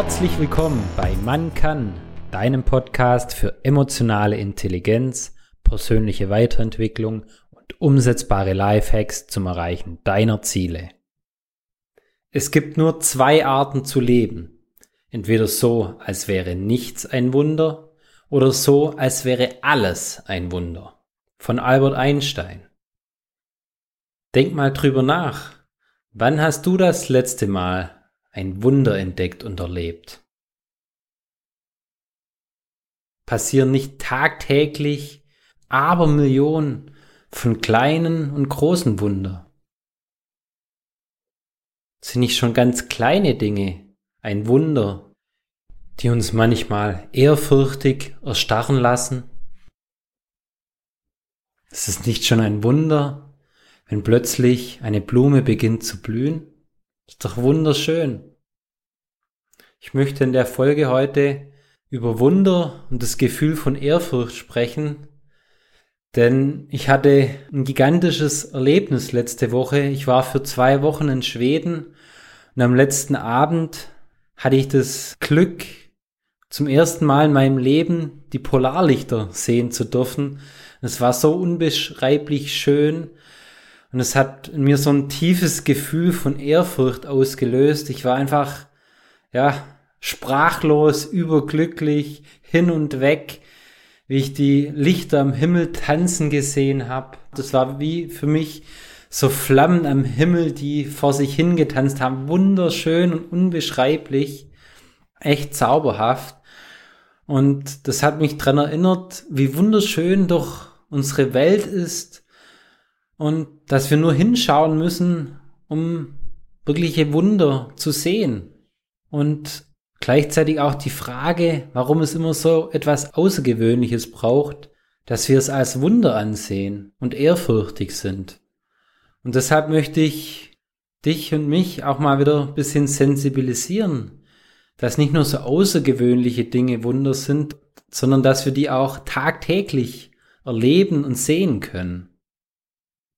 Herzlich willkommen bei Man kann, deinem Podcast für emotionale Intelligenz, persönliche Weiterentwicklung und umsetzbare Lifehacks zum Erreichen deiner Ziele. Es gibt nur zwei Arten zu leben. Entweder so, als wäre nichts ein Wunder, oder so, als wäre alles ein Wunder. Von Albert Einstein. Denk mal drüber nach. Wann hast du das letzte Mal ein Wunder entdeckt und erlebt? Passieren nicht tagtäglich Abermillionen von kleinen und großen Wunder? Sind nicht schon ganz kleine Dinge ein Wunder, die uns manchmal ehrfürchtig erstarren lassen? Ist es nicht schon ein Wunder, wenn plötzlich eine Blume beginnt zu blühen? Ist doch wunderschön. Ich möchte in der Folge heute über Wunder und das Gefühl von Ehrfurcht sprechen, denn ich hatte ein gigantisches Erlebnis letzte Woche. Ich war für zwei Wochen in Schweden und am letzten Abend hatte ich das Glück, zum ersten Mal in meinem Leben die Polarlichter sehen zu dürfen. Es war so unbeschreiblich schön und es hat in mir so ein tiefes Gefühl von Ehrfurcht ausgelöst. Ich war einfach, ja, sprachlos, überglücklich, hin und weg, wie ich die Lichter am Himmel tanzen gesehen habe. Das war wie für mich so Flammen am Himmel, die vor sich hingetanzt haben. Wunderschön und unbeschreiblich. Echt zauberhaft. Und das hat mich dran erinnert, wie wunderschön doch unsere Welt ist und dass wir nur hinschauen müssen, um wirkliche Wunder zu sehen. Und gleichzeitig auch die Frage, warum es immer so etwas Außergewöhnliches braucht, dass wir es als Wunder ansehen und ehrfürchtig sind. Und deshalb möchte ich dich und mich auch mal wieder ein bisschen sensibilisieren dass nicht nur so außergewöhnliche Dinge Wunder sind, sondern dass wir die auch tagtäglich erleben und sehen können.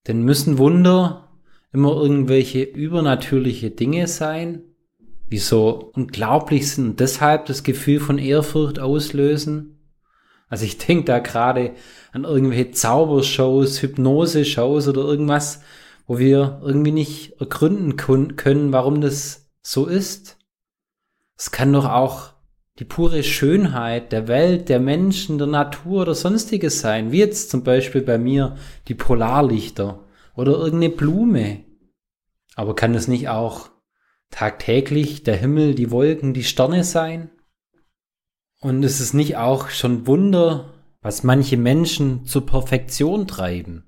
Denn müssen Wunder immer irgendwelche übernatürliche Dinge sein, die so unglaublich sind und deshalb das Gefühl von Ehrfurcht auslösen? Also ich denke da gerade an irgendwelche Zaubershows, Hypnose-Shows oder irgendwas, wo wir irgendwie nicht ergründen können, warum das so ist. Es kann doch auch die pure Schönheit der Welt, der Menschen, der Natur oder sonstiges sein, wie jetzt zum Beispiel bei mir die Polarlichter oder irgendeine Blume. Aber kann es nicht auch tagtäglich der Himmel, die Wolken, die Sterne sein? Und ist es nicht auch schon Wunder, was manche Menschen zur Perfektion treiben?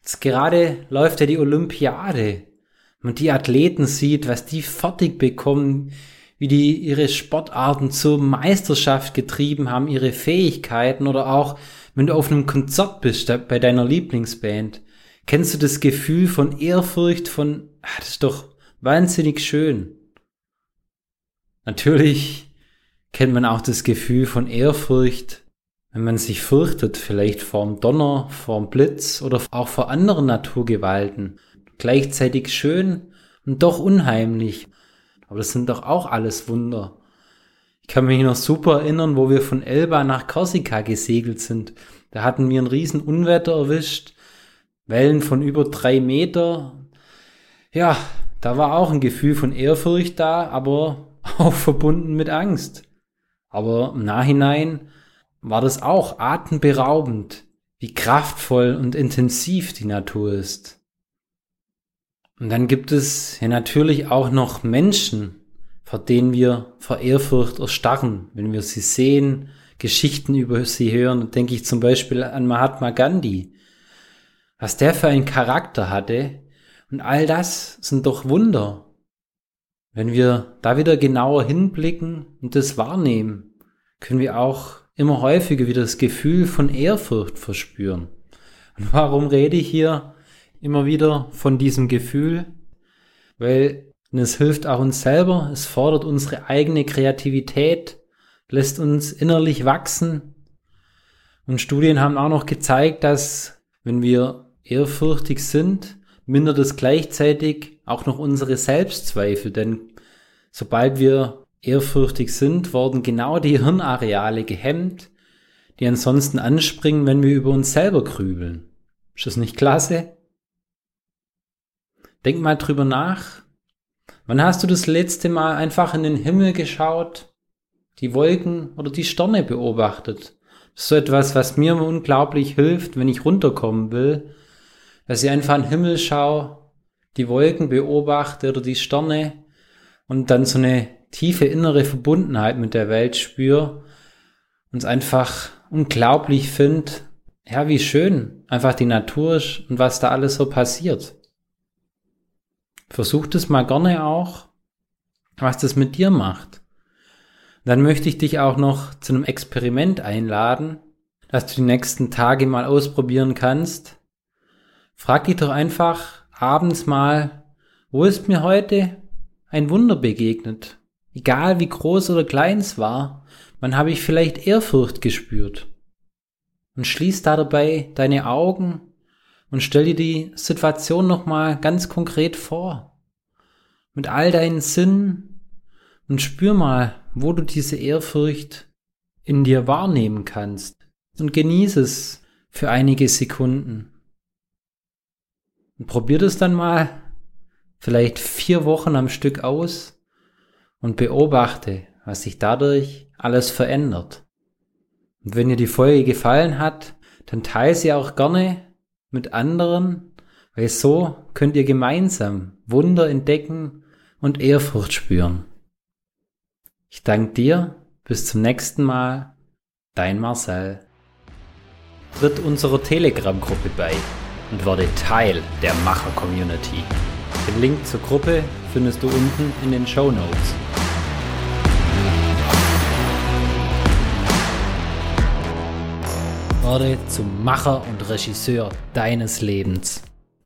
Jetzt gerade läuft ja die Olympiade. und die Athleten sieht, was die fertig bekommen, wie die ihre Sportarten zur Meisterschaft getrieben haben, ihre Fähigkeiten oder auch, wenn du auf einem Konzert bist bei deiner Lieblingsband. Kennst du das Gefühl von Ehrfurcht, von, ah, das ist doch wahnsinnig schön. Natürlich kennt man auch das Gefühl von Ehrfurcht, wenn man sich fürchtet, vielleicht vorm Donner, vorm Blitz oder auch vor anderen Naturgewalten. Gleichzeitig schön und doch unheimlich. Aber das sind doch auch alles Wunder. Ich kann mich noch super erinnern, wo wir von Elba nach Korsika gesegelt sind. Da hatten wir ein riesen Unwetter erwischt. Wellen von über drei Meter. Ja, da war auch ein Gefühl von Ehrfurcht da, aber auch verbunden mit Angst. Aber im Nachhinein war das auch atemberaubend, wie kraftvoll und intensiv die Natur ist. Und dann gibt es ja natürlich auch noch Menschen, vor denen wir vor Ehrfurcht erstarren, wenn wir sie sehen, Geschichten über sie hören. Da denke ich zum Beispiel an Mahatma Gandhi. Was der für einen Charakter hatte. Und all das sind doch Wunder. Wenn wir da wieder genauer hinblicken und das wahrnehmen, können wir auch immer häufiger wieder das Gefühl von Ehrfurcht verspüren. Und warum rede ich hier immer wieder von diesem Gefühl, weil es hilft auch uns selber, es fordert unsere eigene Kreativität, lässt uns innerlich wachsen. Und Studien haben auch noch gezeigt, dass wenn wir ehrfürchtig sind, mindert es gleichzeitig auch noch unsere Selbstzweifel, denn sobald wir ehrfürchtig sind, worden genau die Hirnareale gehemmt, die ansonsten anspringen, wenn wir über uns selber grübeln. Ist das nicht klasse? Denk mal drüber nach. Wann hast du das letzte Mal einfach in den Himmel geschaut, die Wolken oder die Sterne beobachtet? Das ist so etwas, was mir unglaublich hilft, wenn ich runterkommen will, dass ich einfach in den Himmel schaue, die Wolken beobachte oder die Sterne und dann so eine tiefe innere Verbundenheit mit der Welt spüre und es einfach unglaublich finde, ja, wie schön einfach die Natur ist und was da alles so passiert. Versuch das mal gerne auch, was das mit dir macht. Dann möchte ich dich auch noch zu einem Experiment einladen, dass du die nächsten Tage mal ausprobieren kannst. Frag dich doch einfach abends mal, wo ist mir heute ein Wunder begegnet? Egal wie groß oder klein es war, wann habe ich vielleicht Ehrfurcht gespürt? Und schließ da dabei deine Augen und stell dir die Situation nochmal ganz konkret vor. Mit all deinen Sinnen und spür mal, wo du diese Ehrfurcht in dir wahrnehmen kannst und genieße es für einige Sekunden. Und probier das dann mal vielleicht vier Wochen am Stück aus und beobachte, was sich dadurch alles verändert. Und wenn dir die Folge gefallen hat, dann teile sie auch gerne mit anderen, weil so könnt ihr gemeinsam Wunder entdecken und Ehrfurcht spüren. Ich danke dir, bis zum nächsten Mal, dein Marcel. Tritt unserer Telegram-Gruppe bei und werde Teil der Macher-Community. Den Link zur Gruppe findest du unten in den Show Notes. Werde zum Macher und Regisseur deines Lebens.